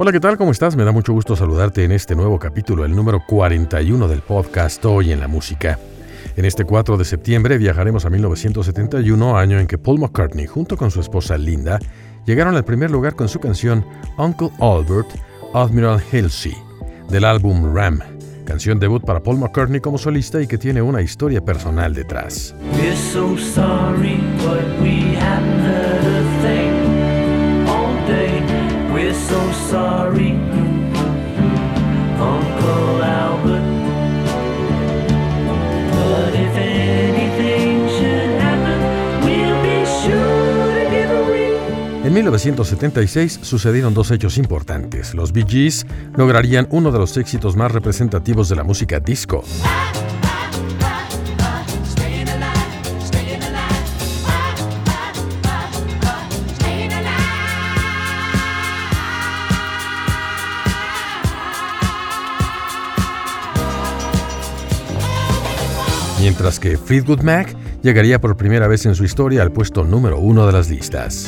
Hola, ¿qué tal? ¿Cómo estás? Me da mucho gusto saludarte en este nuevo capítulo, el número 41 del podcast Hoy en la Música. En este 4 de septiembre viajaremos a 1971, año en que Paul McCartney, junto con su esposa Linda, llegaron al primer lugar con su canción Uncle Albert, Admiral Halsey, del álbum Ram, canción debut para Paul McCartney como solista y que tiene una historia personal detrás. En 1976 sucedieron dos hechos importantes. Los Bee Gees lograrían uno de los éxitos más representativos de la música disco. Mientras que Fleetwood Mac llegaría por primera vez en su historia al puesto número uno de las listas.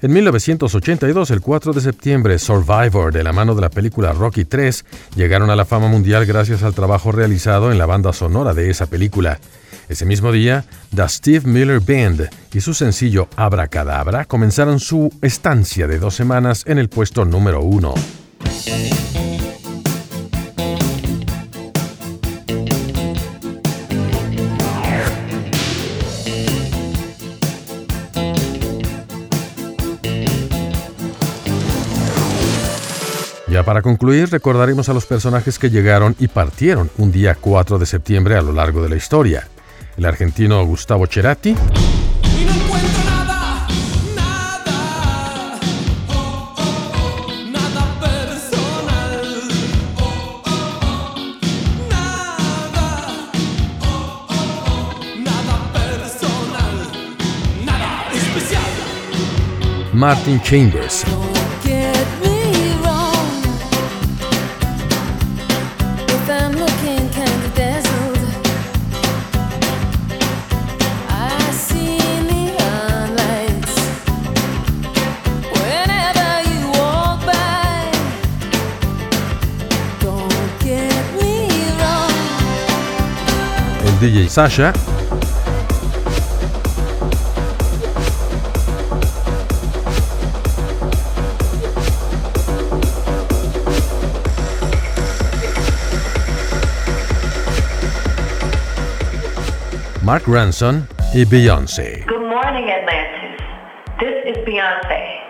En 1982, el 4 de septiembre, Survivor, de la mano de la película Rocky 3, llegaron a la fama mundial gracias al trabajo realizado en la banda sonora de esa película. Ese mismo día, The Steve Miller Band y su sencillo Abracadabra comenzaron su estancia de dos semanas en el puesto número uno. Para concluir, recordaremos a los personajes que llegaron y partieron un día 4 de septiembre a lo largo de la historia. El argentino Gustavo Cerati. Martin Chambers. DJ Sasha. Mark Ranson y Beyoncé. Good morning, Atlantis. This is Beyoncé.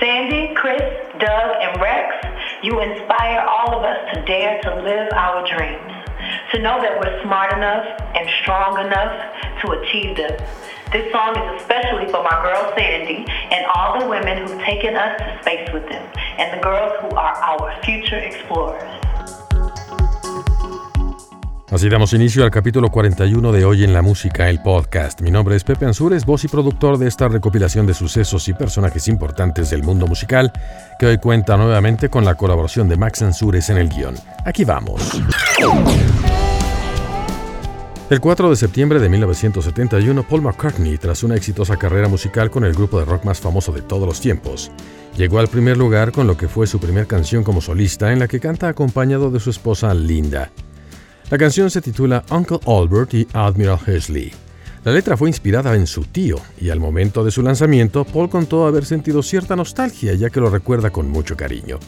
Sandy, Chris, Doug, and Rex, you inspire all of us to dare to live our dreams. To know that we're smart enough and strong enough to achieve them. This song is especially for my girl Sandy and all the women who've taken us to space with them and the girls who are our future explorers. Así damos inicio al capítulo 41 de Hoy en la Música, el podcast. Mi nombre es Pepe Ansures, voz y productor de esta recopilación de sucesos y personajes importantes del mundo musical, que hoy cuenta nuevamente con la colaboración de Max Ansures en el guion. Aquí vamos. El 4 de septiembre de 1971, Paul McCartney, tras una exitosa carrera musical con el grupo de rock más famoso de todos los tiempos, llegó al primer lugar con lo que fue su primera canción como solista en la que canta acompañado de su esposa Linda. La canción se titula Uncle Albert y Admiral Hersley. La letra fue inspirada en su tío y al momento de su lanzamiento Paul contó haber sentido cierta nostalgia ya que lo recuerda con mucho cariño.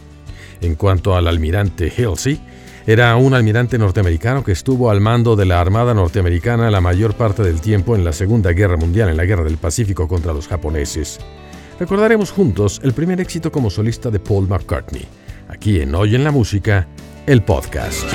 En cuanto al almirante Halsey, Era un almirante norteamericano que estuvo al mando de la Armada norteamericana la mayor parte del tiempo en la Segunda Guerra Mundial, en la Guerra del Pacífico contra los japoneses. Recordaremos juntos el primer éxito como solista de Paul McCartney, aquí en Hoy en la Música, el podcast.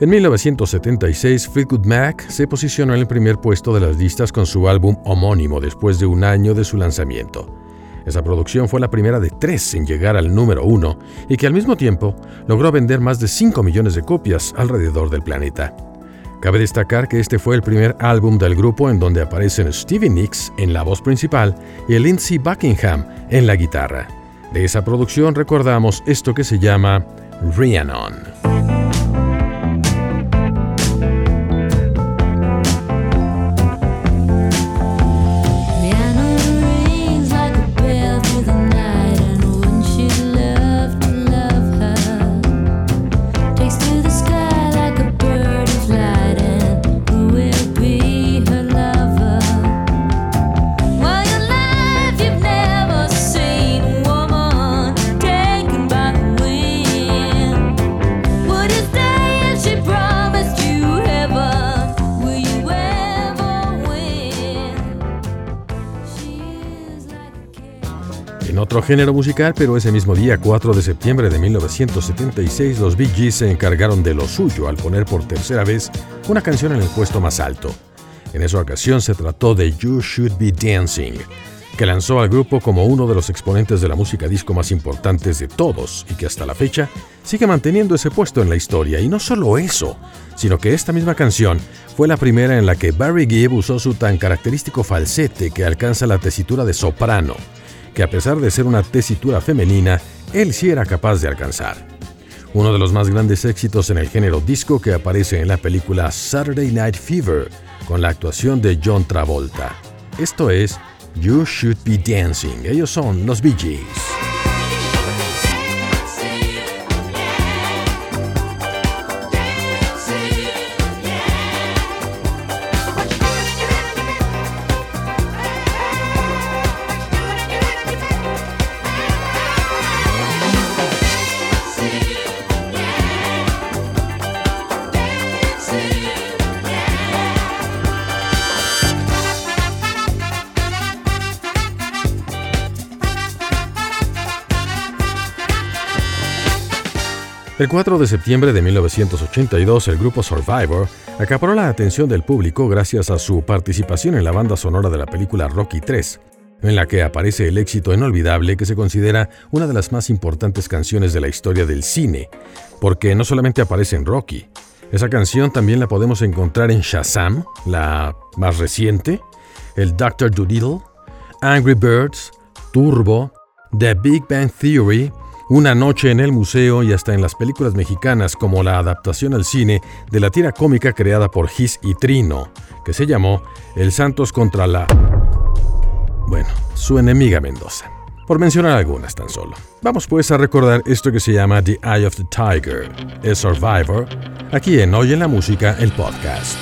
En 1976, Fleetwood Mac se posicionó en el primer puesto de las listas con su álbum homónimo después de un año de su lanzamiento. Esa producción fue la primera de tres en llegar al número uno y que al mismo tiempo logró vender más de 5 millones de copias alrededor del planeta. Cabe destacar que este fue el primer álbum del grupo en donde aparecen Stevie Nicks en la voz principal y Lindsey Buckingham en la guitarra. De esa producción recordamos esto que se llama Rhiannon. Otro género musical, pero ese mismo día, 4 de septiembre de 1976, los Bee Gees se encargaron de lo suyo al poner por tercera vez una canción en el puesto más alto. En esa ocasión se trató de You Should Be Dancing, que lanzó al grupo como uno de los exponentes de la música disco más importantes de todos y que hasta la fecha sigue manteniendo ese puesto en la historia. Y no solo eso, sino que esta misma canción fue la primera en la que Barry Gibb usó su tan característico falsete que alcanza la tesitura de soprano que a pesar de ser una tesitura femenina, él sí era capaz de alcanzar. Uno de los más grandes éxitos en el género disco que aparece en la película Saturday Night Fever, con la actuación de John Travolta. Esto es You Should Be Dancing. Ellos son los Bee. El 4 de septiembre de 1982, el grupo Survivor acaparó la atención del público gracias a su participación en la banda sonora de la película Rocky 3, en la que aparece el éxito inolvidable que se considera una de las más importantes canciones de la historia del cine, porque no solamente aparece en Rocky, esa canción también la podemos encontrar en Shazam, la más reciente, el Dr. Doolittle, Angry Birds, Turbo, The Big Bang Theory, una noche en el museo y hasta en las películas mexicanas como la adaptación al cine de la tira cómica creada por Gis y Trino, que se llamó El Santos contra la... Bueno, su enemiga Mendoza. Por mencionar algunas tan solo. Vamos pues a recordar esto que se llama The Eye of the Tiger, el Survivor, aquí en Hoy en la Música, el podcast.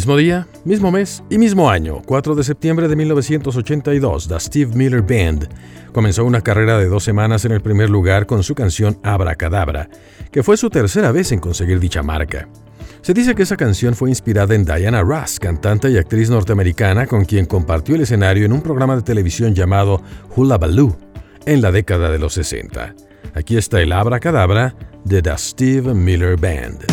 Mismo día, mismo mes y mismo año, 4 de septiembre de 1982, The Steve Miller Band comenzó una carrera de dos semanas en el primer lugar con su canción Abracadabra, que fue su tercera vez en conseguir dicha marca. Se dice que esa canción fue inspirada en Diana Ross, cantante y actriz norteamericana con quien compartió el escenario en un programa de televisión llamado Hula Baloo, en la década de los 60. Aquí está el Abra Cadabra de The Steve Miller Band.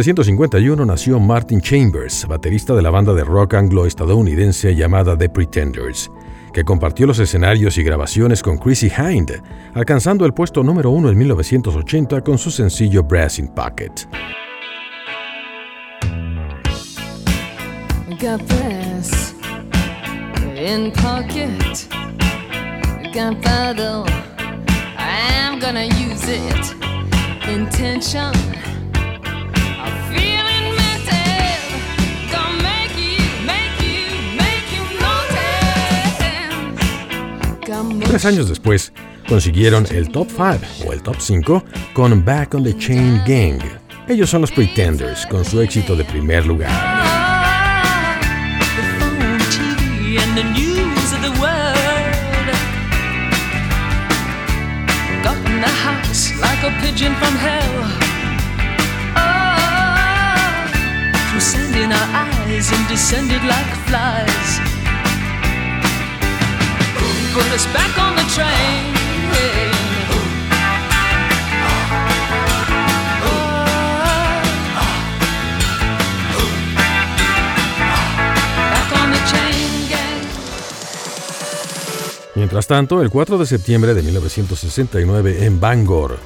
1951 nació Martin Chambers, baterista de la banda de rock anglo-estadounidense llamada The Pretenders, que compartió los escenarios y grabaciones con Chrissy Hind, alcanzando el puesto número uno en 1980 con su sencillo Brass in Pocket. Got brass in pocket. I'm gonna use it. Tres años después, consiguieron el top 5 o el top 5 con Back on the Chain Gang. Ellos son los Pretenders con su éxito de primer lugar. Mientras tanto, el 4 de septiembre de 1969 en Bangor,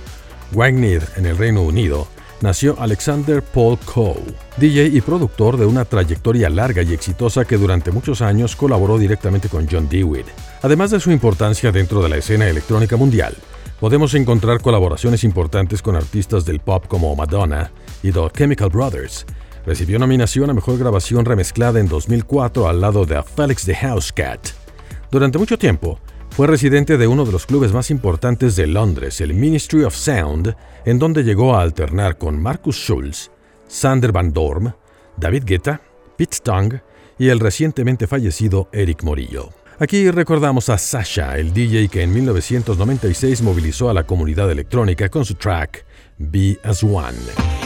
Wagner, en el Reino Unido, nació Alexander Paul Coe, DJ y productor de una trayectoria larga y exitosa que durante muchos años colaboró directamente con John Dewey. Además de su importancia dentro de la escena electrónica mundial, podemos encontrar colaboraciones importantes con artistas del pop como Madonna y The Chemical Brothers. Recibió nominación a Mejor Grabación Remezclada en 2004 al lado de Felix the House Cat. Durante mucho tiempo, fue residente de uno de los clubes más importantes de Londres, el Ministry of Sound, en donde llegó a alternar con Marcus Schulz, Sander Van Dorm, David Guetta, Pete Tong y el recientemente fallecido Eric Morillo. Aquí recordamos a Sasha, el DJ que en 1996 movilizó a la comunidad electrónica con su track Be As One.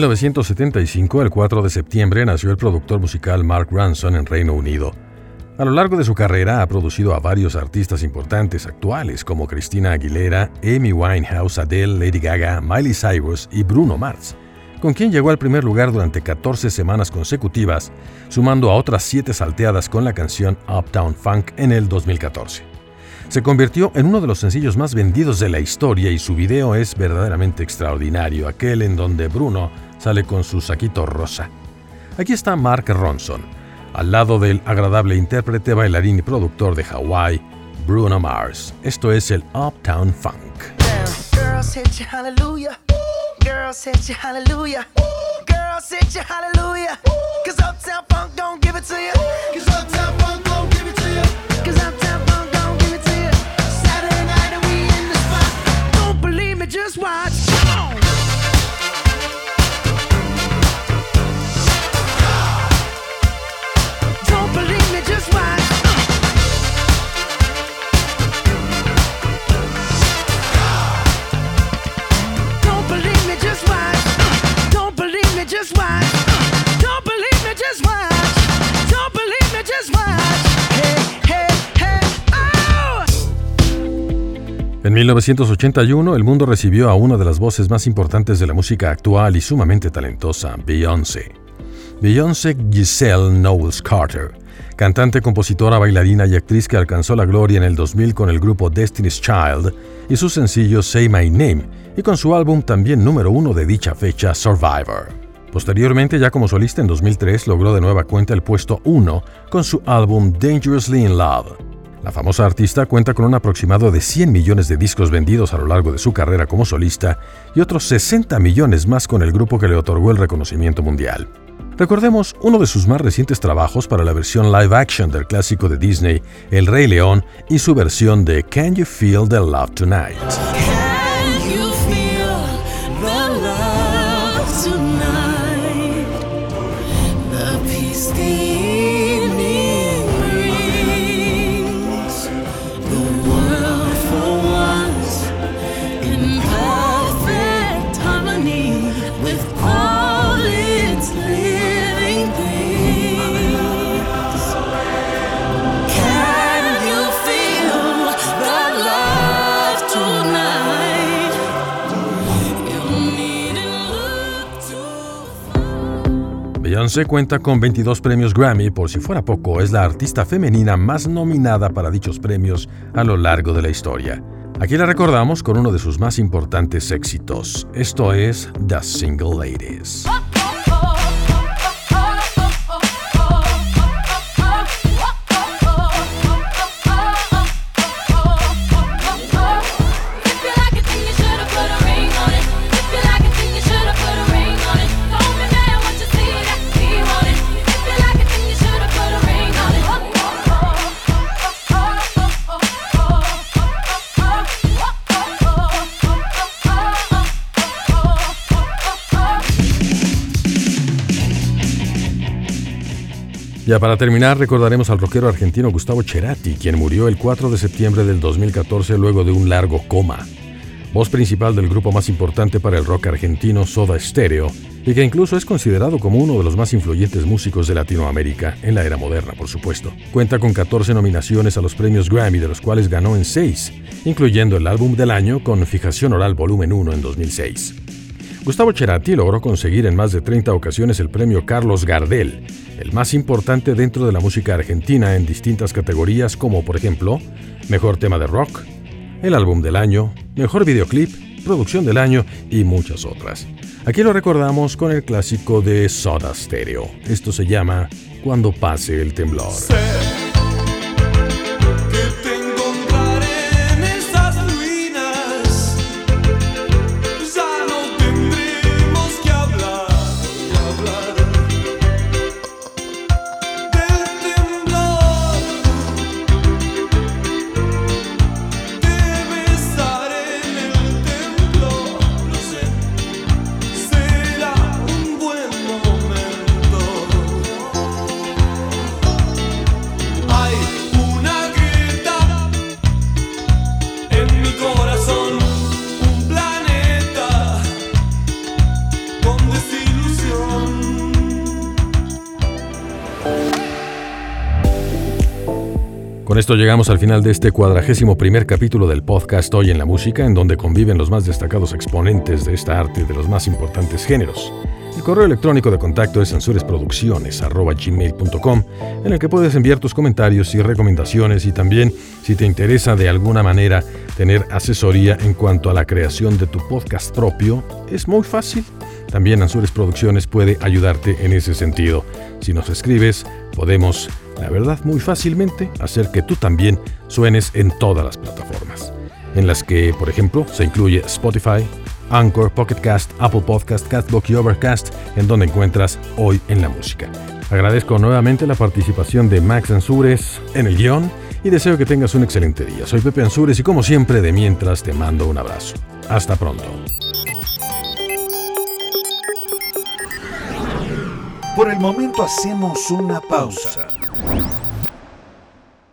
1975, el 4 de septiembre, nació el productor musical Mark Ranson en Reino Unido. A lo largo de su carrera ha producido a varios artistas importantes actuales como Christina Aguilera, Amy Winehouse, Adele, Lady Gaga, Miley Cyrus y Bruno Mars, con quien llegó al primer lugar durante 14 semanas consecutivas, sumando a otras 7 salteadas con la canción Uptown Funk en el 2014 se convirtió en uno de los sencillos más vendidos de la historia y su video es verdaderamente extraordinario, aquel en donde Bruno sale con su saquito rosa. Aquí está Mark Ronson, al lado del agradable intérprete, bailarín y productor de Hawaii, Bruno Mars. Esto es el Uptown Funk. just 1981, el mundo recibió a una de las voces más importantes de la música actual y sumamente talentosa, Beyoncé. Beyoncé Giselle Knowles Carter, cantante, compositora, bailarina y actriz que alcanzó la gloria en el 2000 con el grupo Destiny's Child y su sencillo Say My Name, y con su álbum también número uno de dicha fecha, Survivor. Posteriormente, ya como solista en 2003, logró de nueva cuenta el puesto 1 con su álbum Dangerously in Love. La famosa artista cuenta con un aproximado de 100 millones de discos vendidos a lo largo de su carrera como solista y otros 60 millones más con el grupo que le otorgó el reconocimiento mundial. Recordemos uno de sus más recientes trabajos para la versión live action del clásico de Disney, El Rey León, y su versión de Can You Feel the Love Tonight. Beyoncé cuenta con 22 premios Grammy, por si fuera poco, es la artista femenina más nominada para dichos premios a lo largo de la historia. Aquí la recordamos con uno de sus más importantes éxitos, esto es The Single Ladies. Ya para terminar, recordaremos al rockero argentino Gustavo Cerati, quien murió el 4 de septiembre del 2014 luego de un largo coma. Voz principal del grupo más importante para el rock argentino, Soda Stereo, y que incluso es considerado como uno de los más influyentes músicos de Latinoamérica, en la era moderna, por supuesto. Cuenta con 14 nominaciones a los premios Grammy, de los cuales ganó en 6, incluyendo el álbum del año con Fijación Oral Volumen 1 en 2006. Gustavo Cerati logró conseguir en más de 30 ocasiones el premio Carlos Gardel, el más importante dentro de la música argentina en distintas categorías como por ejemplo Mejor tema de rock, el álbum del año, Mejor videoclip, producción del año y muchas otras. Aquí lo recordamos con el clásico de Soda Stereo. Esto se llama Cuando pase el temblor. Esto llegamos al final de este cuadragésimo primer capítulo del podcast Hoy en la Música, en donde conviven los más destacados exponentes de esta arte de los más importantes géneros. El correo electrónico de contacto es censuresproducciones.gmail.com en el que puedes enviar tus comentarios y recomendaciones y también, si te interesa de alguna manera tener asesoría en cuanto a la creación de tu podcast propio, es muy fácil. También Ansures Producciones puede ayudarte en ese sentido. Si nos escribes, podemos la verdad, muy fácilmente hacer que tú también suenes en todas las plataformas, en las que, por ejemplo, se incluye Spotify, Anchor, Pocket Cast, Apple Podcast, Castbox y Overcast, en donde encuentras hoy en la música. Agradezco nuevamente la participación de Max Ansures en el guion y deseo que tengas un excelente día. Soy Pepe Ansures y como siempre, de mientras te mando un abrazo. Hasta pronto. Por el momento hacemos una pausa.